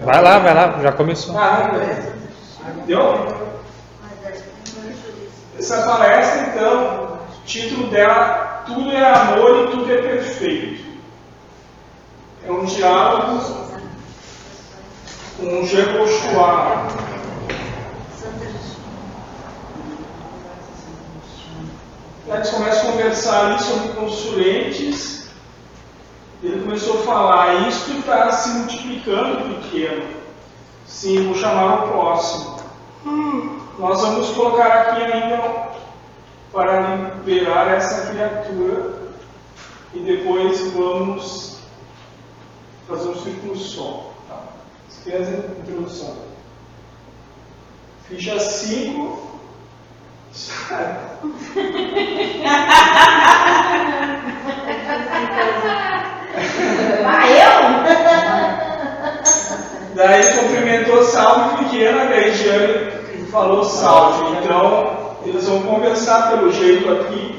Vai lá, vai lá, já começou. Deu? Essa palestra, então, o título dela, Tudo é Amor e Tudo é Perfeito. É um diálogo com um Jehoshua. Eles começam a conversar ali sobre consulentes. Ele começou a falar, isto está se multiplicando pequeno. Sim, vou chamar o próximo. Nós vamos colocar aqui ainda para liberar essa criatura e depois vamos fazer um círculo som. Tá? Esquece a introdução. Ficha 5. Vai eu? Daí cumprimentou salve pequena, daí Giane falou salve. Então, eles vão conversar pelo jeito aqui.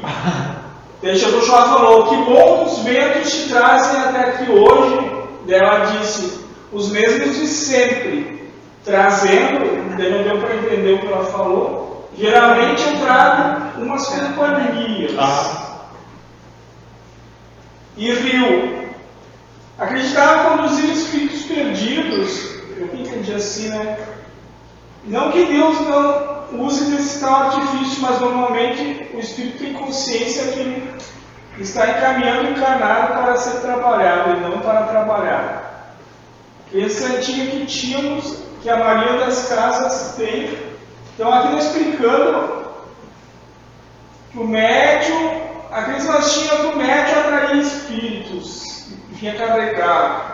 Daí Jerusalém falou, que bom os ventos te trazem até aqui hoje. Daí ela disse, os mesmos de sempre, trazendo, daí não deu para entender o que ela falou. Geralmente eu trago umas companhias. Ah. E riu. Acreditava conduzir espíritos perdidos. Eu entendi assim, né? Não que Deus não use desse tal artifício, mas normalmente o espírito tem consciência que ele está encaminhando encarnado para ser trabalhado e não para trabalhar. Esse antigo que tínhamos, que a maioria das casas tem. Então aqui nós explicando que o médium, aqueles nós tínhamos que o médium atraía espíritos, vinha carregado.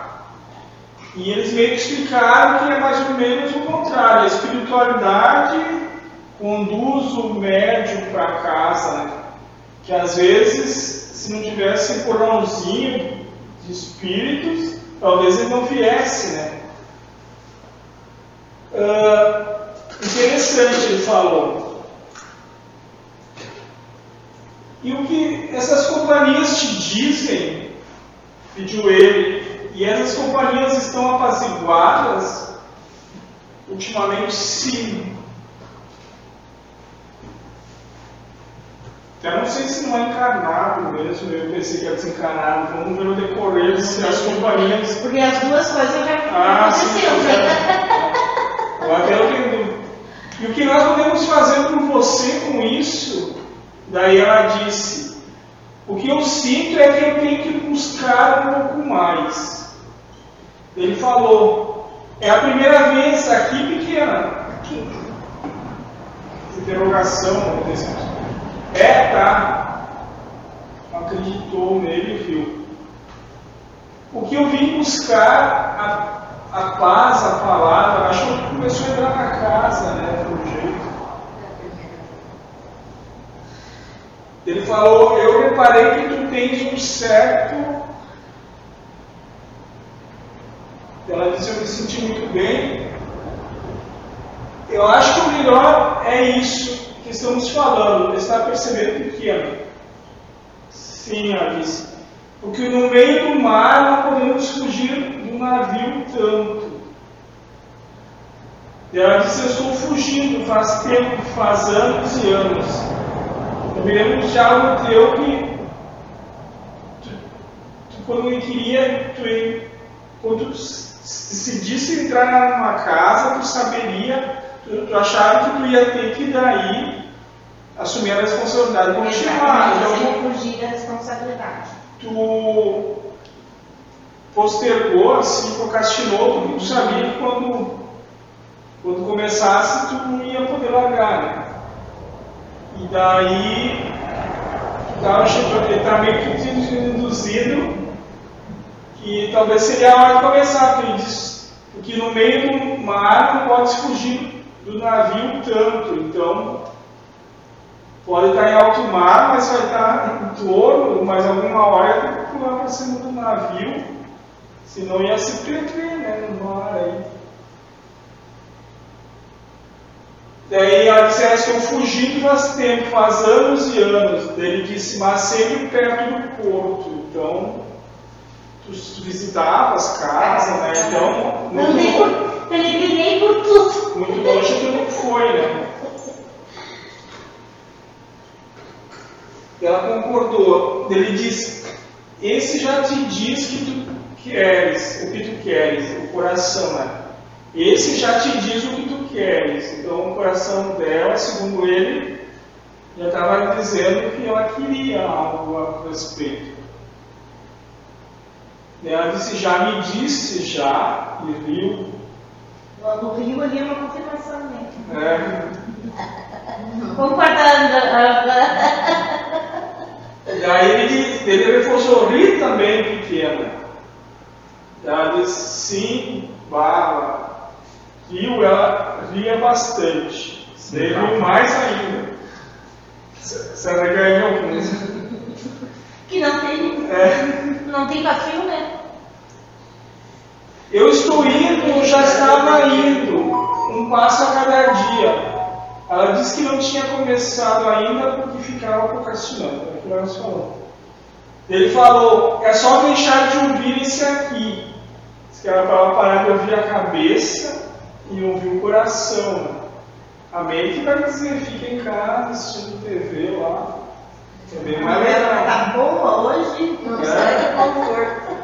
E eles meio que explicaram que é mais ou menos o contrário. A espiritualidade conduz o médium para casa, né? Que às vezes, se não tivesse porãozinho de espíritos, talvez ele não viesse, né? Ah, interessante ele falou. E o que essas companhias te dizem, pediu ele, e essas companhias estão apaziguadas? Ultimamente, sim. Eu não sei se não é encarnado mesmo, eu pensei que era desencarnado. Vamos ver no decorrer se as companhias. Porque as duas coisas já Ah, sim. aconteceram. né? Até E o que nós podemos fazer por você com isso? Daí ela disse: O que eu sinto é que eu tenho que buscar um pouco mais. Ele falou: É a primeira vez aqui pequena. Interrogação, dizer assim. É, tá. Acreditou nele e viu. O que eu vim buscar, a, a paz, a palavra, acho que começou a entrar na casa, né, pelo jeito. Ele falou, eu reparei que tu tens um certo. Ela disse, eu me senti muito bem. Eu acho que o melhor é isso que estamos falando, está percebendo pequeno. Sim, ela disse. Porque no meio do mar não podemos fugir do navio tanto. E ela disse, eu estou fugindo faz tempo, faz anos e anos. Eu lembro de algo teu que tu, tu, quando me queria, tu, quando tu decidisse entrar numa casa, tu saberia, tu, tu achava que tu ia ter que daí assumir a responsabilidade. Exatamente, Então, sem fugir da responsabilidade. tu postergou, assim, procrastinou, porque tu sabia que quando, quando começasse tu não ia poder largar, né? E daí tava, ele tá meio que induzido que talvez seria a hora de começar, porque ele no meio do mar não pode fugir do navio tanto, então Pode estar em alto mar, mas vai estar em torno, mas alguma hora ter que pular para cima do navio, senão ia se perder né, no mar aí. Daí ela disse, "Ah, estou fugindo faz tempo, faz anos e anos. Daí ele disse, mas sempre perto do porto. Então, tu, tu visitava as casas, né? Então, muito, Andei por, peregrinei por tudo. muito longe tu não foi, né? Ela concordou. Ele disse: Esse já te diz que tu queres, o que tu queres, o coração, né? Esse já te diz o que tu queres. Então, o coração dela, segundo ele, já estava dizendo que ela queria algo a respeito. Ela disse: Já me disse, já, e viu. Lá no Rio ali é uma confirmação mesmo. É, Concordando. E aí ele, ele reforçou, ri também, pequena. Ela disse, sim, bala. Riu, ela ria bastante. Riu mais ainda. Você ganhou com isso. Que não tem, É. não tem papel, né? Eu estou indo, já estava indo, um passo a cada dia. Ela disse que não tinha começado ainda porque ficava procrastinando, é o que nós falamos. Ele falou, é só deixar de ouvir esse aqui. Diz que ela estava parar de ouvir a cabeça e ouvir o coração. A mente vai dizer, fica em casa, assistindo TV lá. É bem mais legal. Tá boa hoje? Não É. sai do conforto.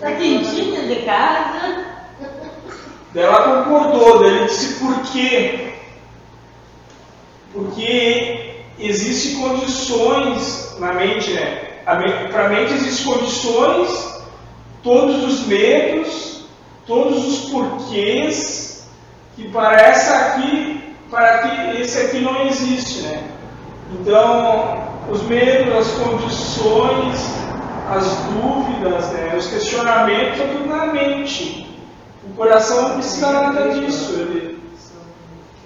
Tá quentinha de casa? Daí Ela concordou, daí ele disse por quê? Porque existem condições na mente, né? Para a mente existem condições, todos os medos, todos os porquês, que para essa aqui, para que esse aqui não existe, né? Então, os medos, as condições, as dúvidas, né? os questionamentos, tudo na mente. O coração não precisa nada disso, ele,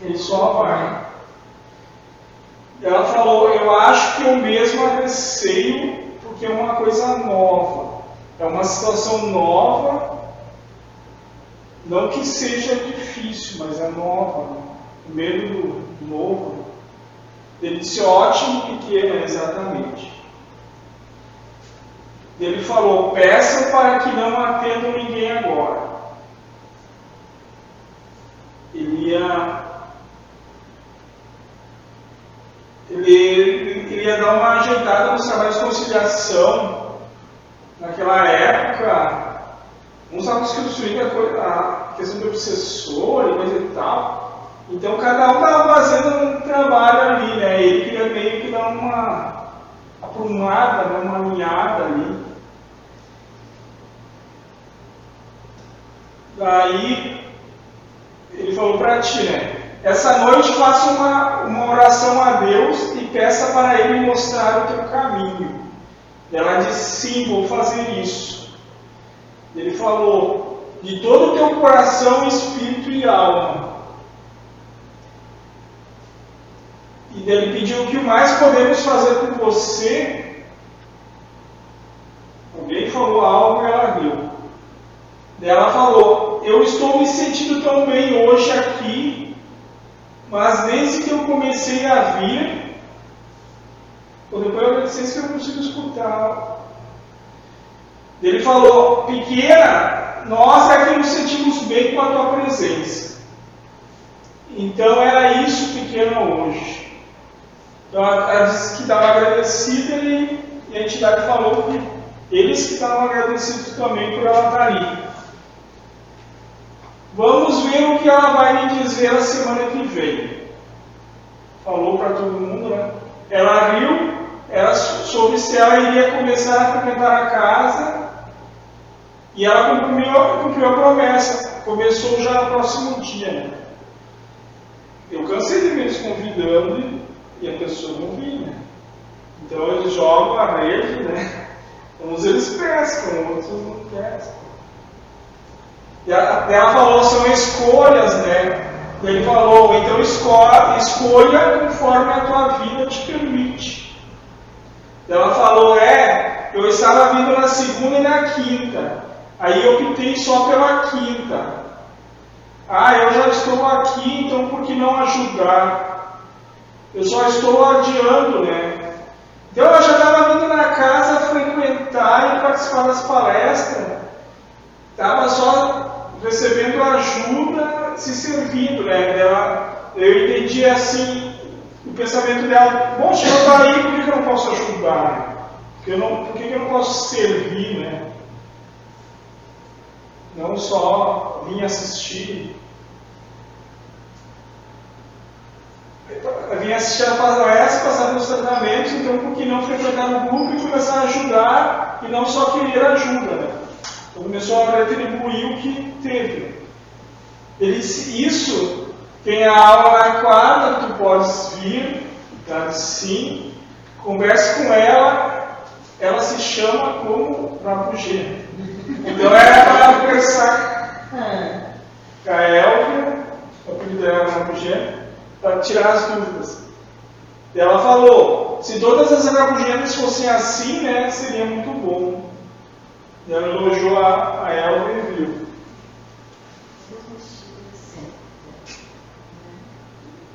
ele só vai. Ela falou, eu acho que eu mesma receio porque é uma coisa nova. É uma situação nova, não que seja difícil, mas é nova. Né? O medo do novo. Ele disse ótimo, pequeno, exatamente. Ele falou, peçam para que não atendam ninguém agora. Ele ia ele, ele ia dar uma ajeitada nos trabalhos de conciliação. Naquela época, uns estavam construindo a, a questão do obsessor e coisa e tal. Então cada um estava fazendo um trabalho ali, né? Ele queria meio que dar uma aprumada, né? uma alinhada ali. Daí ele falou para ti, né? Essa noite faça uma, uma oração a Deus e peça para Ele mostrar o teu caminho. Ela disse, sim, vou fazer isso. Ele falou, de todo o teu coração, espírito e alma. E ele pediu o que mais podemos fazer por você. Alguém falou algo e ela riu. Ela falou: Eu estou me sentindo tão bem hoje aqui, mas desde que eu comecei a vir, ou depois eu não sei se eu consigo escutar. Ele falou: Pequena, nós aqui nos sentimos bem com a tua presença. Então era isso, pequena, hoje. Então ela disse que estava agradecida e, a entidade falou que eles que estavam agradecidos também por ela estar ali. Vamos ver o que ela vai me dizer a semana que vem. Falou para todo mundo, né? Ela riu, ela soube se ela iria começar a frequentar a casa e ela cumpriu, cumpriu a promessa. Começou já no próximo dia, né? Eu cansei de ver eles convidando e, e a pessoa não vinha. Então eles jogam a rede, né? Uns eles pescam, outros não pescam. E ela, ela falou, são escolhas, né? Ele falou, então escolha, escolha conforme a tua vida te permite. Ela falou, é, eu estava vindo na segunda e na quinta. Aí eu optei só pela quinta. Ah, eu já estou aqui, então por que não ajudar? Eu só estou adiando, né? Então eu já estava vindo na casa frequentar e participar das palestras, estava só recebendo ajuda, se servindo, né? Ela, eu entendi assim o pensamento dela, bom, se eu estou aí, por que, eu não posso ajudar? Porque eu não, por que eu não posso servir, né? Não só vir assistir. Eu vim assistir a palestra, passar nos tratamentos, então por que não frequentar o grupo e começar a ajudar e não só querer ajuda, né? Então começou a retribuir o que teve. Ele disse, isso tem a aula na quadra, tu podes vir, disse sim, converse com ela, ela se chama como Rapugê. Então era para conversar com a Elvia, o apelido dela é Rapugê, para tirar as dúvidas. E ela falou, se todas as rabugentas fossem assim, né, seria muito bom. E ela elogiou a, a Elvia e viu.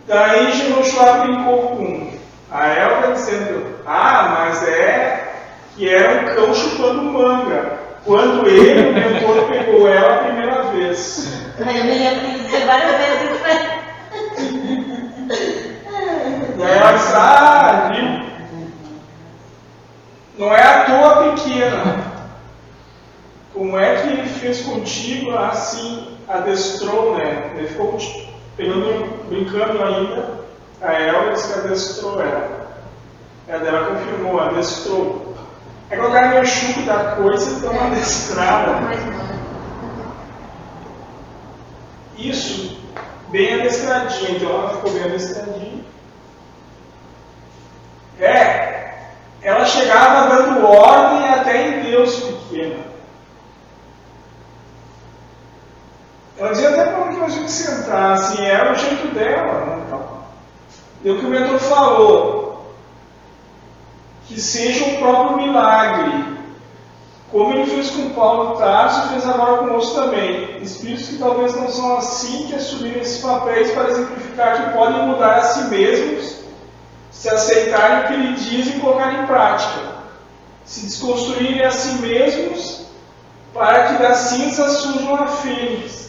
Daí Jerusalém brincou com a Elga dizendo, ah, mas é que era um cão chupando manga. Quando ele, o mentor, pegou ela a primeira vez. Eu me lembro de dizer várias vezes isso ela disse, ah, viu? Não é à toa pequena. Como é que ele fez contigo assim, adestrou, né? Ele ficou pegando, brincando ainda, a ela disse que adestrou ela. Ela dela confirmou, adestrou. É cara meio chuco da coisa, então adestrada. Isso, bem adestradinha, então ela ficou bem adestradinha. É, ela chegava dando ordem até em Deus pequena. Ela dizia até para onde a gente sentar, assim, era o jeito dela. Né, então. E o que o mentor falou, que seja o próprio milagre, como ele fez com Paulo Tarso, fez agora conosco também. Espíritos que talvez não são assim, que assumiram esses papéis para exemplificar que podem mudar a si mesmos, se aceitarem o que ele diz e colocar em prática. Se desconstruírem a si mesmos, para que das cinzas surjam a fênix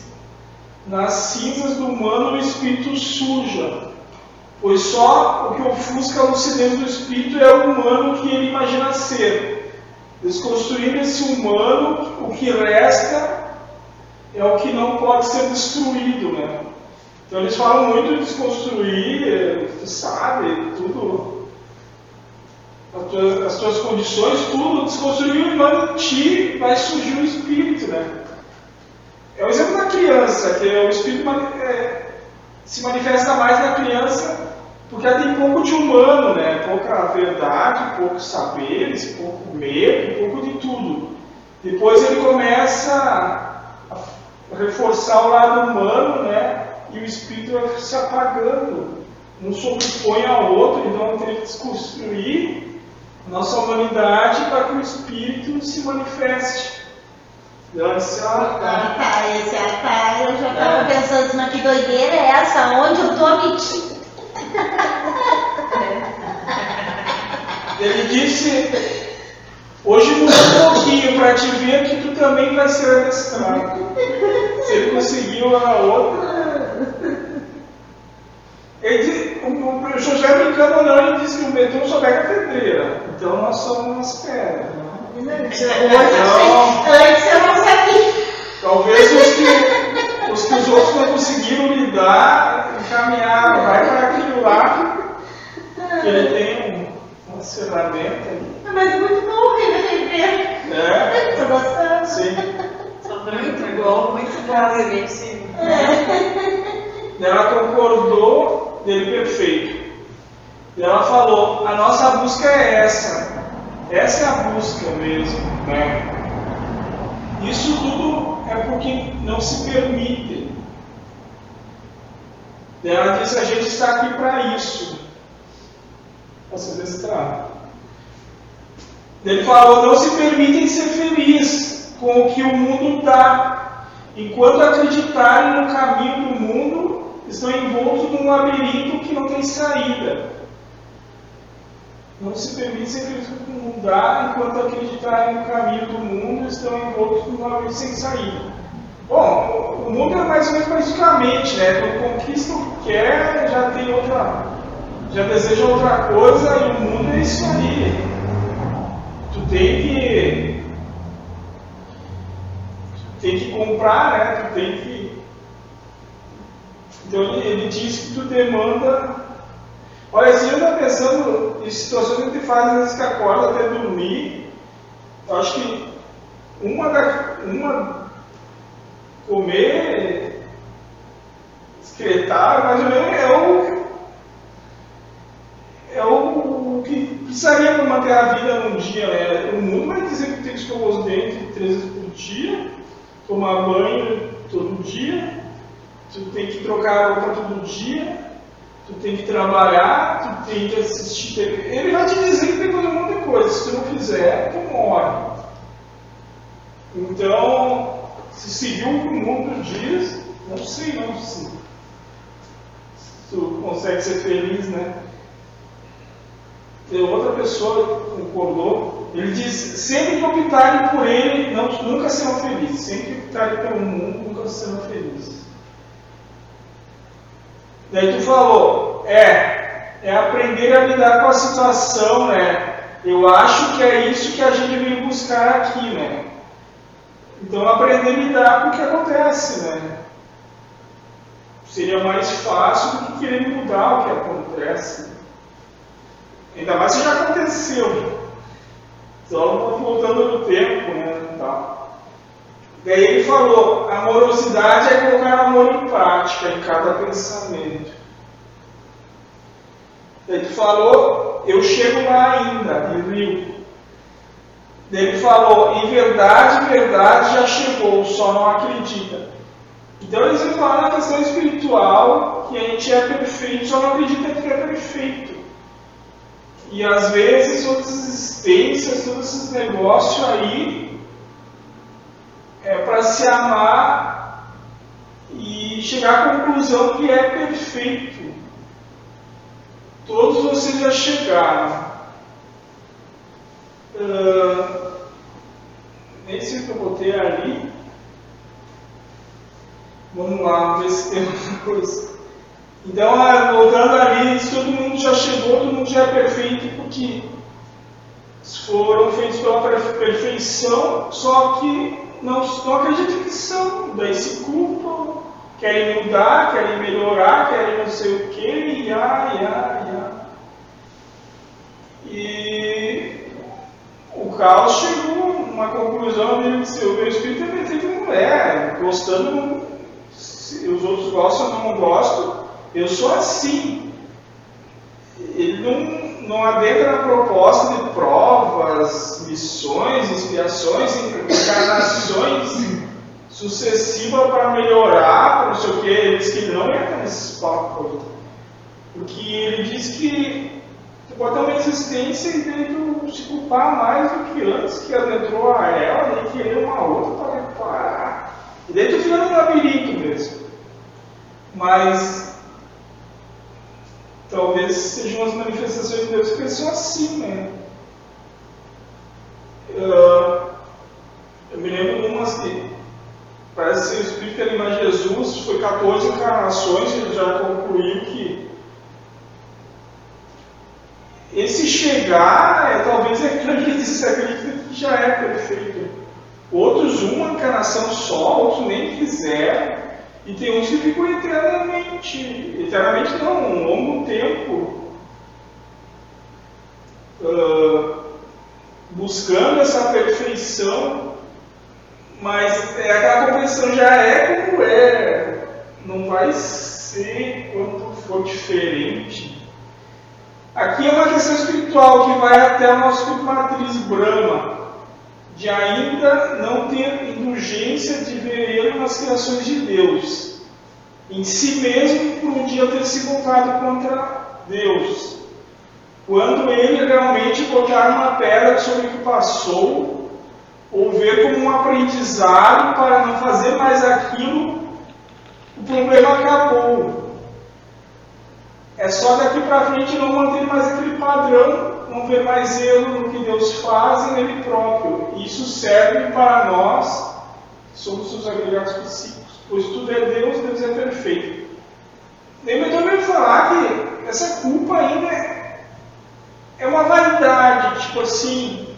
nas cinzas do humano o espírito suja, pois só o que ofusca a lucidez do espírito é o humano que ele imagina ser. Desconstruindo esse humano, o que resta é o que não pode ser destruído, né? Então eles falam muito de desconstruir, tu sabe, tudo, as tuas, as tuas condições, tudo, desconstruir o humano ti, vai surgir o espírito, né? É o exemplo da criança, que é o espírito é, se manifesta mais na criança porque ela tem pouco de humano, né? pouca verdade, poucos saberes, pouco medo, pouco de tudo. Depois ele começa a reforçar o lado humano, né? e o espírito vai se apagando. Um sobrepõe ao outro, então ter que desconstruir nossa humanidade para que o espírito se manifeste. Ela disse, ah, tá. Tá, esse tá, eu já estava pensando, assim, mas que doideira é essa? Onde eu estou metido? Ele disse, hoje mudou um pouquinho para te ver que tu também vai ser adestrado. Se ele conseguiu a outra. Ele disse, o professor já brincando não, ele disse que o Betão só pega pedreira. Então nós somos umas pedras. Antes eu não sabia. Talvez os que os, que os outros não conseguiram lidar, encaminhar, vai para aquilo lá, que ele tem um, uma ferramenta ali. Mas é muito bom rever. É? Estou gostando. Sim. Muito bom, muito bom, sim. Ela concordou dele perfeito. E ela falou, a nossa busca é essa. Essa é a busca mesmo. Né? Isso tudo é porque não se permite. Ela disse: a gente está aqui para isso. Se adestrar. Ele falou: não se permitem ser felizes com o que o mundo dá. Enquanto acreditarem no caminho do mundo, estão envoltos num labirinto que não tem saída. não se permite ser feliz com mudar enquanto acreditarem no caminho do mundo estão envoltos numa vida sem saída. Bom, mundo é mais basicamente, né? Tu conquista o que quer, já tem outra. já deseja outra coisa e o mundo é isso aí. Tu tem que. Tu tem que comprar, né? Tu tem que. Então ele, ele diz que tu demanda. Olha, se eu estou pensando em situações que te fazem vezes que acorda até dormir, eu acho que uma, da, uma comer, excretar, menos é o, é o que precisaria para manter a vida num dia. Né? O mundo vai dizer que tem que escovar os dentes três vezes por dia, tomar banho todo dia, tu tem que trocar a roupa todo dia, tu tem que trabalhar, tu tem que assistir TV. Ele vai te dizer que tem que fazer um monte de coisa. Se tu não fizer, tu morre. Então, se seguiu o o mundo diz, não sei não se tu consegue ser feliz, né? E outra pessoa concordou, ele diz, sempre que optarem por ele, não, nunca serão felizes. Sempre que optarem pelo mundo, nunca serão felizes. Daí tu falou, é, é aprender a lidar com a situação, né? Eu acho que é isso que a gente veio buscar aqui, né? Então aprender a lidar com o que acontece, né? Seria mais fácil do que querer mudar o que acontece. Ainda mais se já aconteceu. Então voltando no tempo, né? Tá. Daí ele falou, amorosidade é colocar amor em prática em cada pensamento. Daí tu falou, eu chego lá ainda, e riu. Ele falou, em verdade, verdade já chegou, só não acredita. Então eles vão falar na questão espiritual que a gente é perfeito, só não acredita que é perfeito. E às vezes todas as existências, todos esses negócios aí é para se amar e chegar à conclusão que é perfeito. Todos vocês já chegaram. Uh, o que eu botei ali. Vamos lá, ver se tem outra coisa. Então, ah, voltando ali, todo mundo já chegou, todo mundo já é perfeito, porque foram feitos pela perfeição, só que não, não acreditam que são, daí se culpam, querem mudar, querem melhorar, querem não sei o que, e ah, e ah. E o Carlos chegou uma conclusão de que o meu espírito é perfeito não é, gostando, se os outros gostam ou não gostam, eu sou assim. Ele não, não adentra na proposta de provas, missões, expiações, encarnações sucessivas para melhorar, para não sei o que. Ele diz que não entra nesses papos. Porque ele diz que tu pode ter uma existência e daí se culpar mais do que antes que adentrou a ela, e querer uma outra para reparar. E tu fica no labirinto mesmo. Mas talvez sejam as manifestações de Deus que são assim, né? Uh, eu me lembro de umas que parece ser o Espírito que animar Jesus, foi 14 encarnações, ele já concluiu que esse chegar, é, talvez acredite, se acredita que já é perfeito. Outros, uma encarnação só, outros nem quiseram. E tem uns que ficam eternamente, eternamente não, um longo tempo, uh, buscando essa perfeição, mas é, aquela perfeição já é como é, não vai ser quando for diferente. Aqui é uma questão espiritual que vai até o nosso matriz Brahma de ainda não ter indulgência de ver nas criações de Deus, em si mesmo por um dia ter se voltado contra Deus. Quando ele realmente botar uma pedra sobre o que passou, ou ver como um aprendizado para não fazer mais aquilo, o problema acabou. É só daqui para frente não manter mais aquele padrão não vê mais erro no que Deus faz e nele próprio. Isso serve para nós, somos os agregados psíquicos, pois tudo é Deus, Deus é perfeito. Lembra também falar que essa culpa ainda é, é uma vaidade, tipo assim,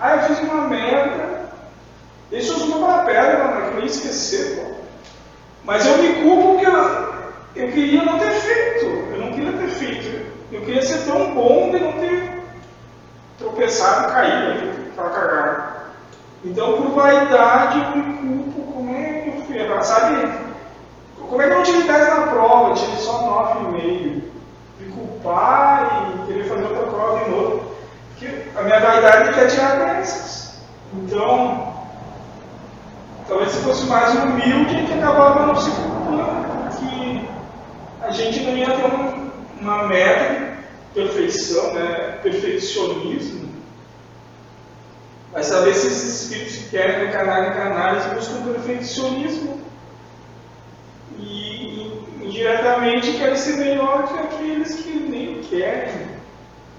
ah, eu fiz uma merda, deixa eu uma pedra, mano, que ia esquecer, pô. Mas eu me culpo porque eu, eu queria não ter feito, eu não queria ter feito. Eu queria ser tão bom de não ter tropeçado, caído, aquela cagada. Então, por vaidade, eu me culpo, como é que eu fiz? Sabe? Como é que eu não tive 10 na prova? Eu tive só 9,5. Me culpar e querer fazer outra prova de novo. Porque a minha vaidade quer tirar dessas. Então, talvez se fosse mais humilde, gente acabava não se culpando. A gente não ia ter um, uma meta perfeição, né? perfeccionismo. Vai saber se esses espíritos que querem encarnar encarnar, eles buscam perfeccionismo e indiretamente querem ser melhor que aqueles que nem querem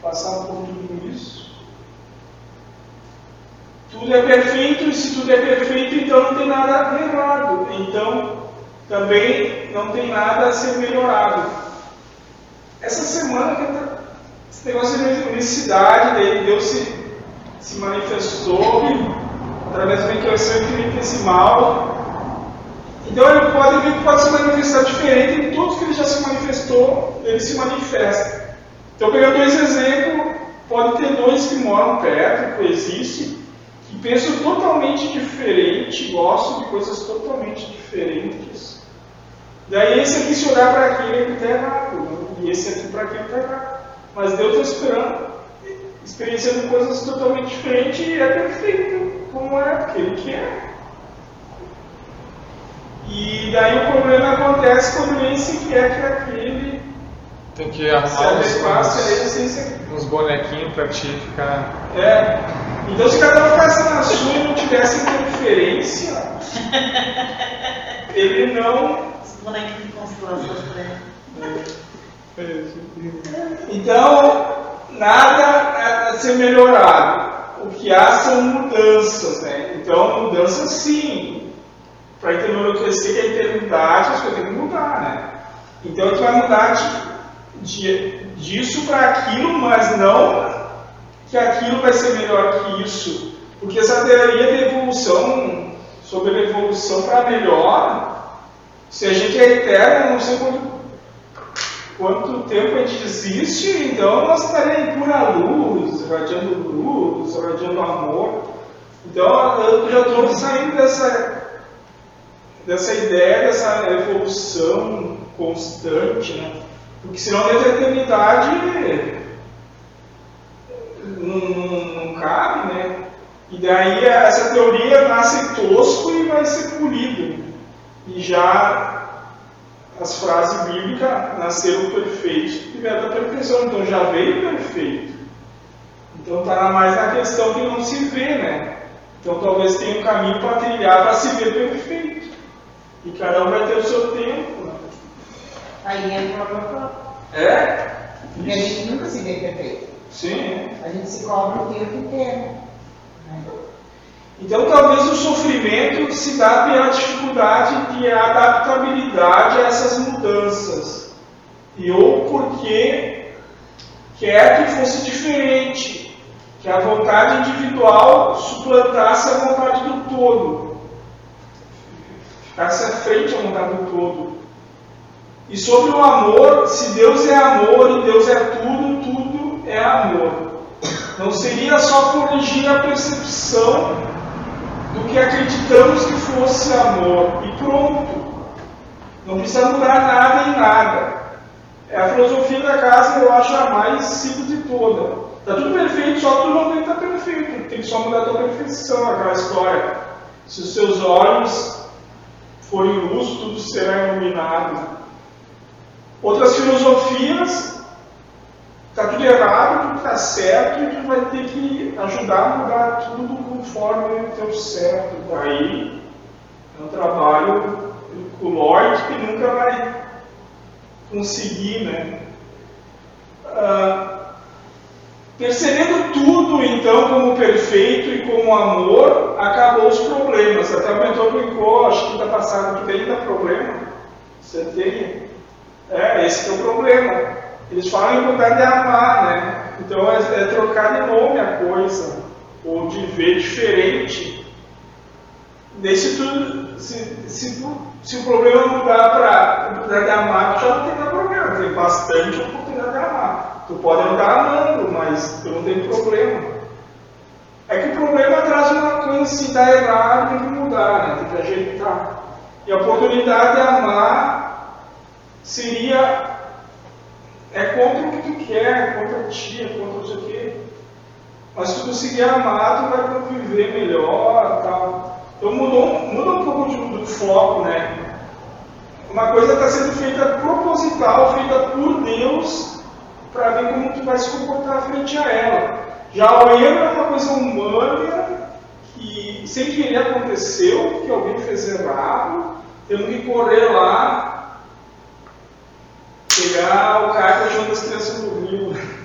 passar por tudo isso. Tudo é perfeito, e se tudo é perfeito, então não tem nada errado. Então também não tem nada a ser melhorado. Essa semana, esse negócio de unicidade, Deus se, se manifestou através do enriquecimento infinitesimal então ele pode ver que pode se manifestar diferente em todos que ele já se manifestou, ele se manifesta. Então, pegando dois exemplos, pode ter dois que moram perto, que coexistem, que pensam totalmente diferente, gostam de coisas totalmente diferentes. Daí esse aqui se olhar para aquele ele está errado, e esse aqui para aquele está errado. Mas Deus está esperando, experienciando coisas totalmente diferentes e é perfeito, como é, porque Ele quer. E daí o problema acontece quando nem sequer que aquele tem que arrumar uns, uns, uns bonequinhos pra ti ficar. É. Então se cada um ficasse na sua e não tivesse interferência, ele não. Os bonequinhos de constelação, né? Então, nada a ser melhorado. O que há são mudanças, né? Então, mudanças sim, para enlouquecer que a eternidade, as coisas têm que mudar, né? Então gente vai mudar de, de, disso para aquilo, mas não que aquilo vai ser melhor que isso. Porque essa teoria de evolução, sobre a evolução para melhor, se a gente é eterno, não sei quanto, quanto tempo a gente existe, então nós estaremos em pura luz, radiando luz, radiando amor. Então eu já estou saindo dessa dessa ideia dessa evolução constante, né? Porque senão da eternidade não, não, não cabe, né? E daí essa teoria nasce tosco e vai ser polido. E já as frases bíblicas nasceram perfeitos e vieram da perfeição, então já veio perfeito. Então está mais na questão que não se vê, né? Então talvez tenha um caminho para trilhar para se ver perfeito. E cada um vai ter o seu tempo. Né? Aí entra o próprio. É? Porque a gente nunca se vê perfeito. Sim. A gente se cobra o tempo inteiro. Né? Então, talvez o sofrimento se dá pela dificuldade de adaptabilidade a essas mudanças. E ou porque quer que fosse diferente, que a vontade individual suplantasse a vontade do todo ficar-se à frente à vontade do todo. E sobre o amor, se Deus é amor e Deus é tudo, tudo é amor. Não seria só corrigir a percepção do que acreditamos que fosse amor e pronto. Não precisa mudar nada em nada. É a filosofia da casa, eu acho a mais simples de toda. Está tudo perfeito, só tu não tem que estar perfeito. Tem que só mudar a tua perfeição, aquela história. Se os seus olhos forem luz, tudo será iluminado. Outras filosofias, está tudo errado, tudo está certo, e tu vai ter que ajudar a mudar tudo conforme o teu certo. Daí é um trabalho Lorde que nunca vai conseguir, né? Ah, Percebendo tudo, então, como perfeito e como amor, acabou os problemas. Até o mentor brincou, acho que está passado, que tem ainda problema. Você tem. É, esse é o problema. Eles falam em mudar de amar, né? Então é, é trocar de nome a coisa, ou de ver diferente. Nesse tudo, se, se, se o problema mudar para mudar de amar, tu já não tem problema, tem bastante oportunidade de amar. Tu pode estar amando, mas tu não tem problema. É que o problema traz uma coisa assim, dá errado, tem que mudar, né? tem que ajeitar. E a oportunidade de amar seria é contra o que tu quer, é contra ti, é contra o quê. Mas se tu conseguir amar, tu vai conviver melhor tal. Então mudou, muda um pouco do, do foco, né? Uma coisa está sendo feita proposital, feita por Deus, para ver como tu vai se comportar frente a ela. Já o erro é uma coisa humana que sem querer aconteceu, que alguém fez errado, temos que correr lá pegar o cara jogando as crianças no rio.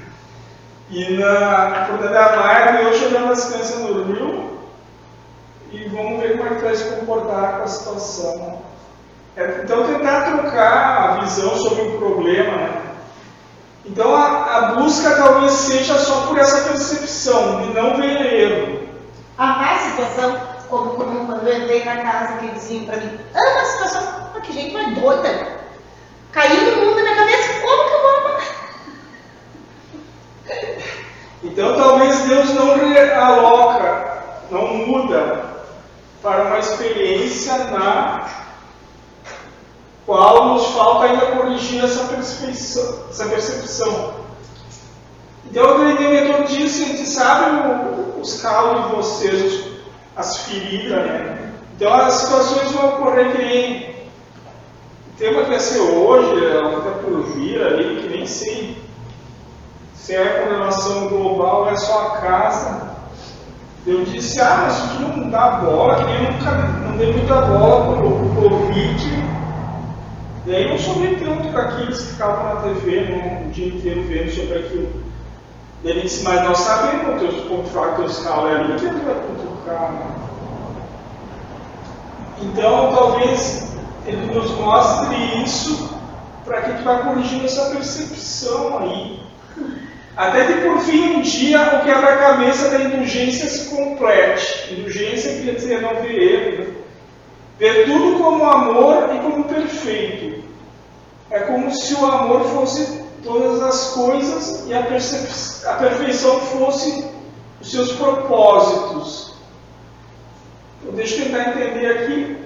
E na Porta da Mar, eu jogando as crianças no rio. E vamos ver como é que vai se comportar com a situação. É, então, tentar trocar a visão sobre o problema. Né? Então, a, a, busca talvez seja só por essa percepção, de não ver erro. A situação, como, como quando eu entrei na casa que diziam para mim, ama a situação, ah, que gente mais doida. Caiu no mundo na minha cabeça, como que eu vou amar? Então talvez Deus não realoca, não muda para uma experiência na qual nos falta ainda corrigir essa percepção. Essa percepção. Então o Grêmio disse, a gente sabe os calos de vocês, as feridas, né? Então as situações vão ocorrer que nem o tema que ia ser hoje, é até por vir ali, que nem sei se é com relação global, é só a casa. Eu disse, ah, mas tu não dá bola, que nem nunca não dei muita bola pro, pro Covid. E aí não soube tanto com aqueles que ficavam na TV no, o dia inteiro vendo sobre aquilo. Ele disse, mas nós sabemos teus pontos fracos, teus calos, é ali que tu vai cutucar. Então, talvez ele nos mostre isso para que gente vá corrigindo essa percepção aí. Até que por fim um dia o quebra-cabeça da indulgência se complete. Indulgência quer dizer não ver erro, né? ver tudo como amor e como perfeito. É como se o amor fosse todas as coisas e a, a perfeição fosse os seus propósitos. Então, deixa eu tentar entender aqui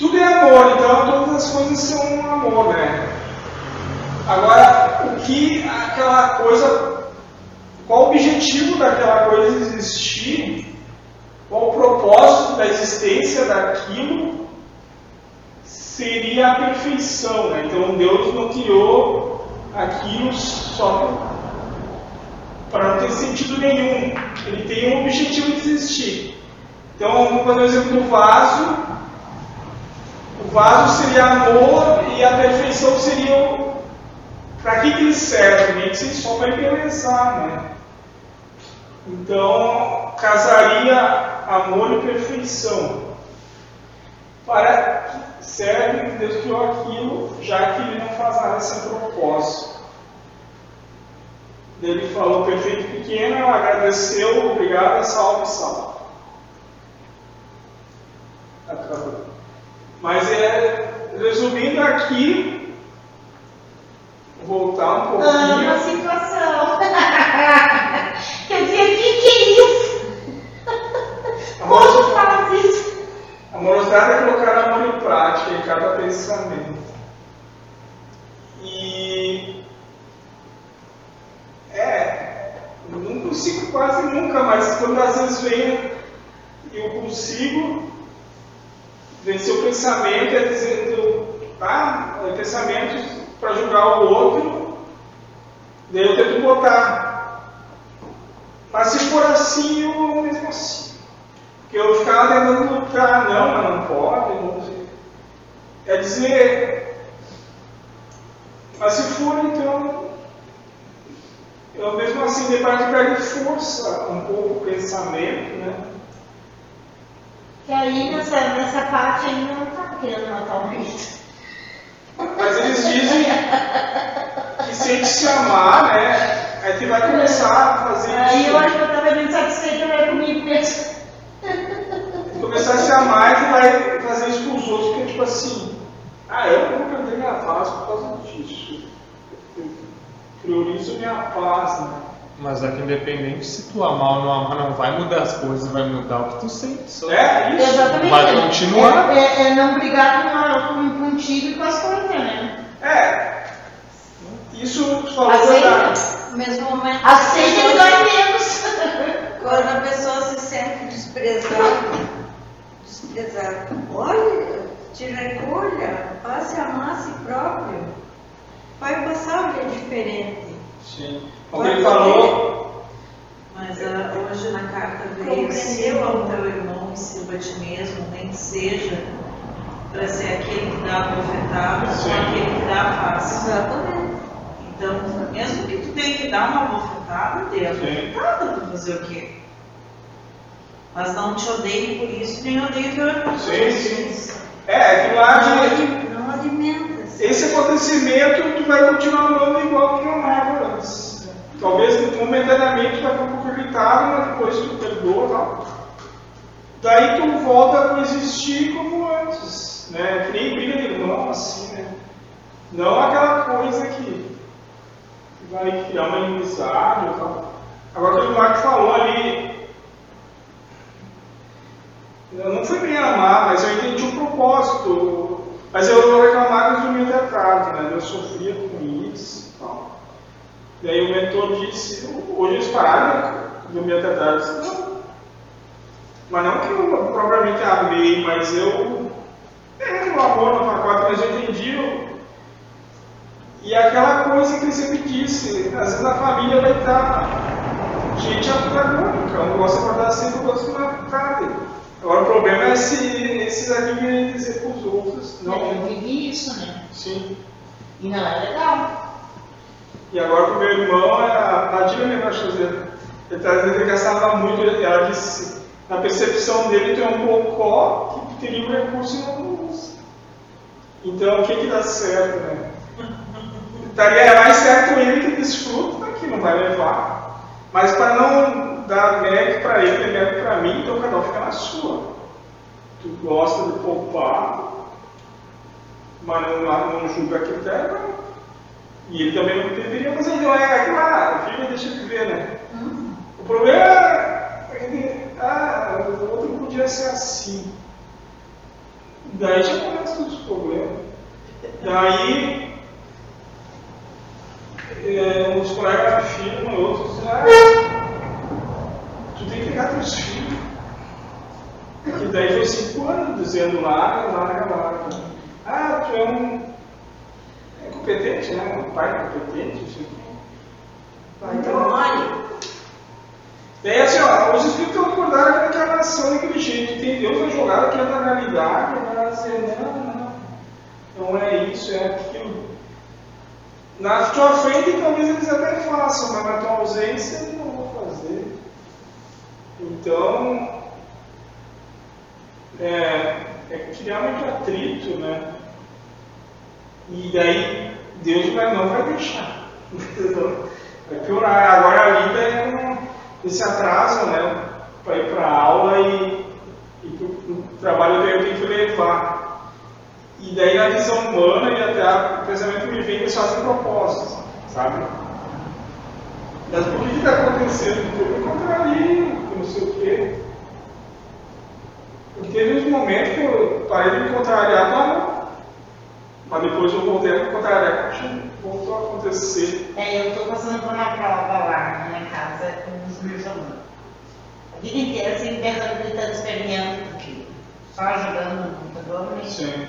tudo é amor, então todas as coisas são amor, né? Agora, o que aquela coisa, qual o objetivo daquela coisa existir, qual o propósito da existência daquilo, seria a perfeição, né? Então Deus não criou aquilo só para não ter sentido nenhum. Ele tem um objetivo de existir. Então, vamos fazer o exemplo do vaso o vaso seria amor e a perfeição seria para que, que ele serve? Nem que seja só para embelezar, né? Então, casaria amor e perfeição. Para que serve que Deus criou aquilo, já que ele não faz nada sem propósito. Ele falou perfeito pequeno, agradeceu, obrigado, salve, salve. Acabou. Mas é, resumindo aqui, voltar um pouquinho. Ah, uma situação. Quer dizer, o que, que é isso? Como faz isso? Amorosidade é colocar amor em prática em cada pensamento. E é, não consigo quase nunca, mas quando às vezes vem eu consigo, vencer o pensamento é dizendo, tá? É pensamento para julgar o outro, daí eu tento botar. Mas se for assim, eu mesmo assim. Porque eu ficava tentando lutar, não, mas não pode, não sei. É dizer, mas se for então, eu mesmo assim, de parte perde força um pouco o pensamento, né? Que aí nessa, nessa parte ainda não tá querendo matar o bicho. Mas eles dizem que se a gente se amar, né? Aí tu vai começar a fazer Aí isso. eu acho que eu tava bem satisfeita né, comigo mesmo. Começar a se amar e tu vai fazer isso com os outros, porque tipo assim, ah, eu não vou perder minha paz por causa disso. Eu minha paz, né? Mas é que independente se tu amar ou não amar, não vai mudar as coisas, vai mudar o que tu sente. Só. É isso. Exatamente. Vai continuar. É, é- é não brigar com, a- com, contigo e com as coisas, né? É. Isso tu falou Aceita. mesmo momento. Aceita que dói menos. Quando a pessoa se sente desprezada, desprezada, olha, te recolha, passe a amar a si próprio. Vai passar a ver diferente. Sim. Como ele falou, Mas ah, hoje na carta veio sirva ao teu irmão e sirva a ti mesmo, nem que seja para ser aquele que dá a bofetada ou aquele que dá a face. Exatamente. Então, mesmo que tu tenha que dar uma bofetada, dê a bofetada para fazer o quê? Mas não te odeie por isso, nem odeie teu irmão. Sim, sim. é, que lá Não, de, não alimenta-se. Esse acontecimento tu vai continuar amando igual que amava antes. Talvez momentaneamente tu vai ficar um pouco irritado, mas depois tu perdoa e tal. Daí tu volta a coexistir como antes, né? Que nem briga de irmão, assim, né? Não aquela coisa que vai criar uma inimizade e tal. Agora o que o Marco falou ali, eu não fui bem amar, mas eu entendi o propósito. Mas eu reclamava dormia até tarde, né? Eu sofria com isso e tal. E aí o mentor disse, hoje eles pararam de dormir até tarde. Eu disse, não. Mas não que eu propriamente amei, mas eu. É, o amor no pacote, mas eu entendi. E aquela coisa que ele sempre disse, às vezes a família vai estar gente antagônica, um gosta de acordar cedo, o outro na tarde. Agora o problema é se esses querem dizer para os outros, Eu não. vivi isso, né? Sim. E não é legal. E agora pro meu irmão, a Nadia me vai fazer. Ele está dizendo que gastava muito, ela disse, na percepção dele é um bocó que teria um recurso e não usa. Então o que que dá certo, né? Estaria é mais certo ele que desfruta, que não vai levar. Mas para não dar mérito para ele, e mérito para mim, então cada um fica na sua. Tu gosta de poupar, mas não, não julga a critério, não. E ele também não deveria fazer, então é claro, filho deixa viver, né? O problema é que, ah, o outro podia ser assim. Daí já começa os problemas. Daí, é, uns colegas afirmam, outros dizem, ah, tu tem que pegar teus filhos. E daí foi cinco anos dizendo larga, larga, larga. Ah, tu é um é competente, né? Um pai competente, isso aqui. Vai, Então, olha, Daí assim, ó, os espíritos estão acordados que a encarnação daquele jeito. Tem Deus vai jogar aqui na realidade, vai dizer, não, não, não é isso, é aquilo. Na tua frente talvez eles até façam, mas na tua ausência eles não vão fazer. Então, é, é criar muito atrito, né? E daí Deus vai, não vai deixar. Vai piorar. Agora a vida é um, esse atraso, né? Para ir para a aula e, e o trabalho que eu tenho que levar. E daí na visão humana e até o pensamento me vem eles fazem propósito, sabe? Mas por que está acontecendo? Porque eu me contrario, não sei o quê. Porque teve uns momentos que eu parei de me contrariar, não. Mas depois eu voltei a me contrariar, continu- voltou a acontecer. É, eu tô passando por uma prova lá na minha casa com os meus alunos. A vida inteira, assim, pensando, gritando, esperneando, porque só jogando no computador, né? Sim,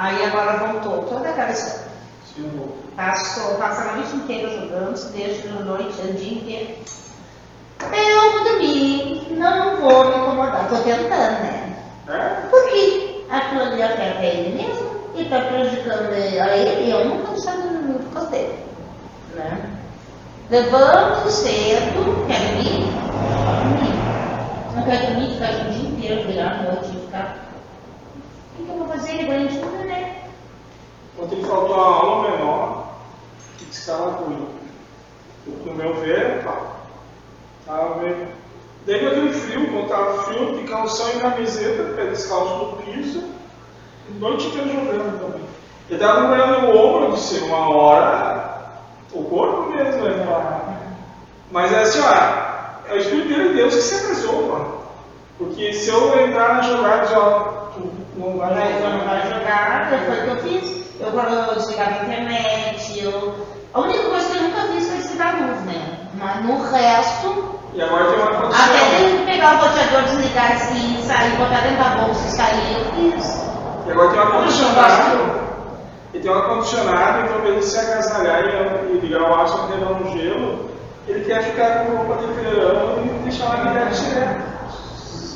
Aí agora voltou toda aquela história. voltou. Passou, passa a noite inteira jogando, desde a noite, o dia inteiro. Eu vou dormir, não vou me incomodar, tô tentando, né? É? Porque aquilo ali afeta ele mesmo e está prejudicando a ele e eu estou deixando dormir por causa dele. Né? Levanto cedo, quero dormir? Dormir. Não quero dormir, ficar o dia inteiro, virar a noite, que, eu vou fazer? Ele ganha de tudo, né? Ontem faltou uma aula menor que estava ruim. No meu ver, pá, tava meio. Daí aquele frio, quando frio, de calção e camiseta, pé descalço no piso, noite inteira jogando também. Ele tava molhando o ombro, eu disse, uma hora, o corpo mesmo falar. Mas é assim, ó, é o Espírito de Deus que se resolva. Porque se eu entrar na jogada, já, tu não vai não jogar. vai jogar, foi o que eu fiz. Eu, eu desligava a internet, eu. A única coisa que eu nunca fiz foi desligar a luz, né? Mas no resto, E agora tem uma até condição. ter que pegar o roteador, desligar assim, sair, botar dentro da bolsa e sair, eu fiz. E agora tem um Eu não ar-condicionado. E tem um ar-condicionado, então ele se agasalhar e, e ligar o ar só pegar um gelo, ele quer ficar com roupa de verão e deixar a mulher direto.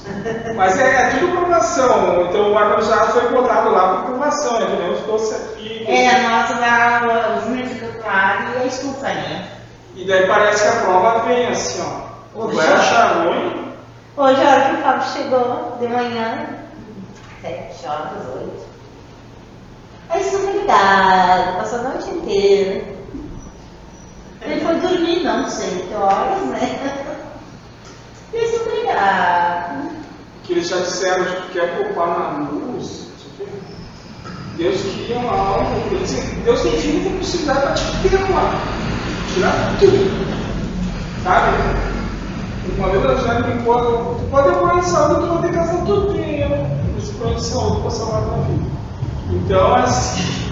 Mas é, é tudo provação. Então o ar-condicionado foi botado lá por provação, né? Nem os doces aqui. É, lá, os meus fica claro e a estufa, né? E daí parece que a prova vem assim, ó. Ô, Vai Jorge. achar ruim. Hoje a hora que o Fábio chegou, de manhã, sete horas, oito. Aí super ligado, passou a noite inteira. Ele foi dormir, não sei que horas, né? E super ligado. Que eles já disseram que tu quer poupar na luz, o. Deus queria uma alma, Deus tem infinita possibilidade para te perdoar, tirar tudo, sabe? Uma vez a gente me pôs, tu pode plano de saúde, tu pode ter gastado tudo dinheiro nesse plano de saúde para salvar a tua vida. Então, assim,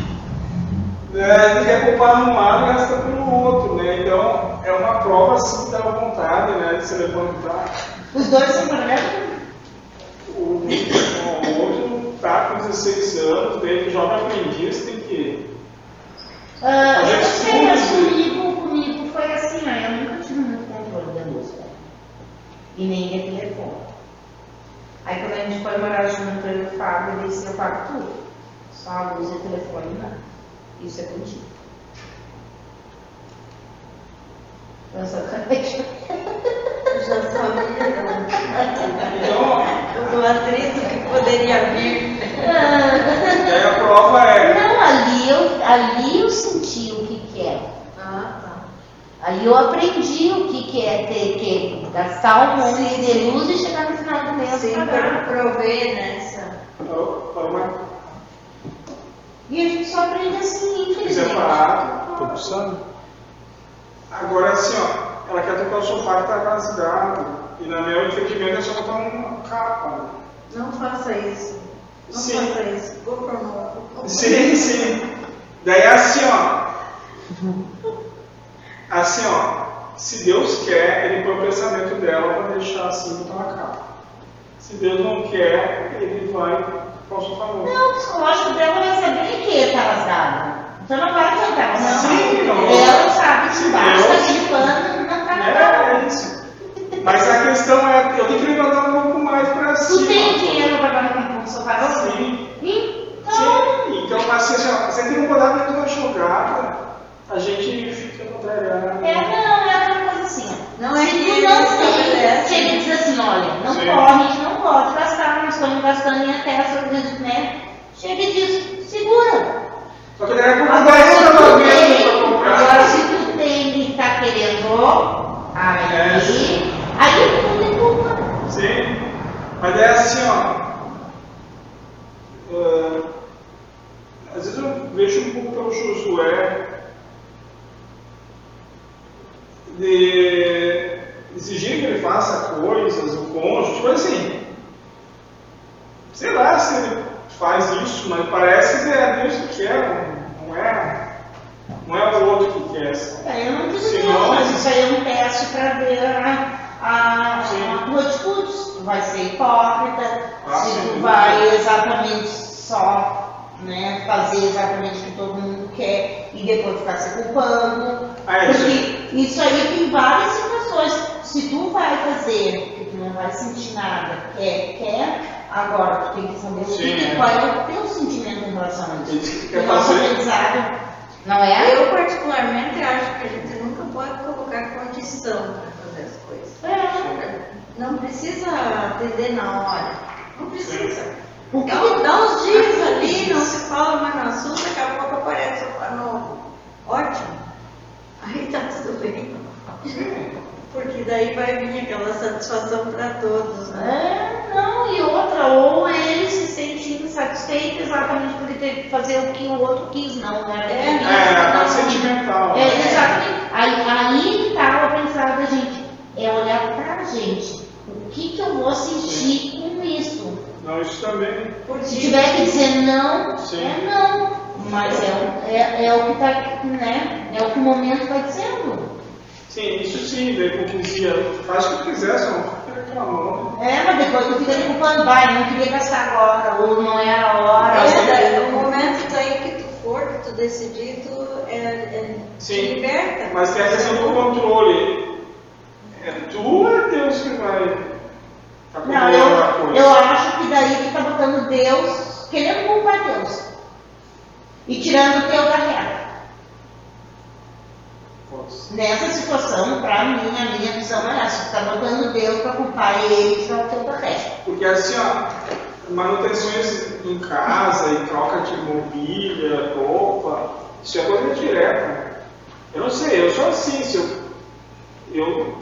né, ele quer poupar num lado e gasta pelo outro, né? Então, é uma prova assim da vontade, né, de se levantar. Os dois são projetos? O o outro tá com 16 anos, ele joga aprendiz, tem que. Ah, eu não sei, comigo, comigo foi assim, ó, eu nunca tive muito controle da né? E nem de telefone. Aí quando a gente foi morar junto, eu e o Fábio, ele disse, eu pago tudo. Só a luz e o telefone não. Isso é contigo. Eu sou cabeça. Já sabia Então, do atrito que poderia vir. daí a prova é. Não, ali eu, ali eu senti o que que é. Ah, tá. Aí eu aprendi o que, que é ter que gastar um monte de luz e chegar no final do mês Sim, para prover nessa. Para uma E a gente só aprende assim, infelizmente. separado, tô precisando. Agora assim, ó, ela quer tocar o sofá que tá rasgado. E na meu entendimento é só botar uma capa. Não faça isso. Não Sim. faça isso. Vou pro novo. Sim, sim. Daí assim, ó. Assim, ó. Se Deus quer, ele põe o pensamento dela para deixar assim botar uma capa. Se Deus não quer, ele vai para o sofá novo. Não, o psicológico dela vai saber que tá rasgado. Então não vai adiantar. Não. Sim, não. Ela sabe que Deus- daquele pano. É, é isso. Mas a questão é, eu tenho que levantar um pouco mais para Tu cima. tem dinheiro pra pagar um sofá novo? Sim. Então, Sim. Então, assim, assim, ó, se a gente não botar dentro da jogada, a gente fica contrariado. é, não, é aquela coisa assim. Não é Se que tu ele não tem, chega e diz assim, olha, não Sim. pode, a gente não pode gastar, nós estamos gastando em até essa né? Chega e diz, segura. Só que daí é por Agora, conta se da tu vez tem, para comprar. agora se tu tem e tá querendo, aí, aí tu tem culpa. Sim. Mas é assim, ó. ah, às vezes eu vejo um pouco pelo Josué de exigir que ele faça coisas, o cônjuge, tipo assim. Sei lá se ele faz isso, mas parece que é Deus que quer, não é, não é o outro que quer. É, Eu não digo isso aí é um teste para ver a, a, Sim. a tua atitude. Se tu vai ser hipócrita, Ah, se tu vai exatamente só né, fazer exatamente o que todo mundo quer e depois ficar se culpando. Ah, é, Porque isso aí tem várias situações. Se tu vai fazer, que tu não vai sentir nada, quer, quer, agora tu tem que saber o Sim, que, é. qual é o teu sentimento em relação a isso. O nosso aprendizado, não é? Eu particularmente acho que a gente nunca pode opção para fazer as coisas. É. Não precisa atender na hora. Não precisa. O que Dá, dá uns dias ali, não se fala mais no assunto, daqui a pouco aparece o sofá novo. Ótimo. Aí tá tudo bem. Porque daí vai vir aquela satisfação para todos, né? É, não, e outra, ou ele se sente insatisfeito exatamente porque teve que fazer o que o outro quis, não, né? É, É, a parte Não. sentimental. É, exatamente. Aí, aí que tá a pensada, gente. É olhar pra gente. O que que eu vou sentir com isso? Não, isso também. Se tiver que dizer não, Sim. é não. Mas é, o- é, é o que tá, né? É o que o momento vai dizendo. Sim, isso sim, daí com 15 dias. Faz o que quiser, só não fica reclamando. É, mas depois tu fica culpando, vai, não queria gastar agora, ou não é a hora. É, daí, no momento daí que tu for, que tu decidir, tu é, é, te liberta. Mas tem a questão do controle. É tu ou é Deus que vai tá Não, controlando a eu, coisa? eu acho que daí tu tá botando Deus, querendo culpar Deus. E tirando o teu da reta. Nessa situação, pra mim, a minha visão é essa. Tu tá botando Deus pra culpar ele e tirar o teu da reta. Porque assim, ó, manutenções em casa e troca de mobília, roupa, isso é coisa direta. né? Eu não sei, eu sou assim, se eu, eu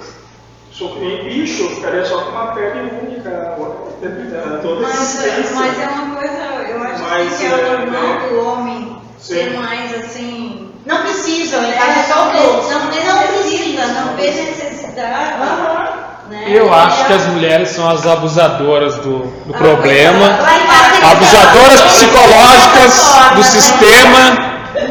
sou que nem bicho, eu ficaria só com uma pele única, toda Mas, existência. mas é uma coisa, eu acho Mas, que é é, normal é. do homem ser Sim. mais assim. Não precisam, em é, casa só não, Deus. não necessita, não vê necessidade. Aham. Né? Eu acho que as mulheres são as abusadoras do, do Ah, problema. Abusadoras psicológicas do sistema.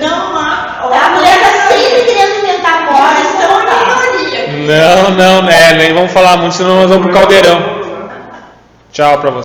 Não há. A mulher tá sempre querendo inventar moda, então tá. é minoria. Não, não, né? Nem vamos falar muito, senão nós vamos pro caldeirão. Tchau pra você.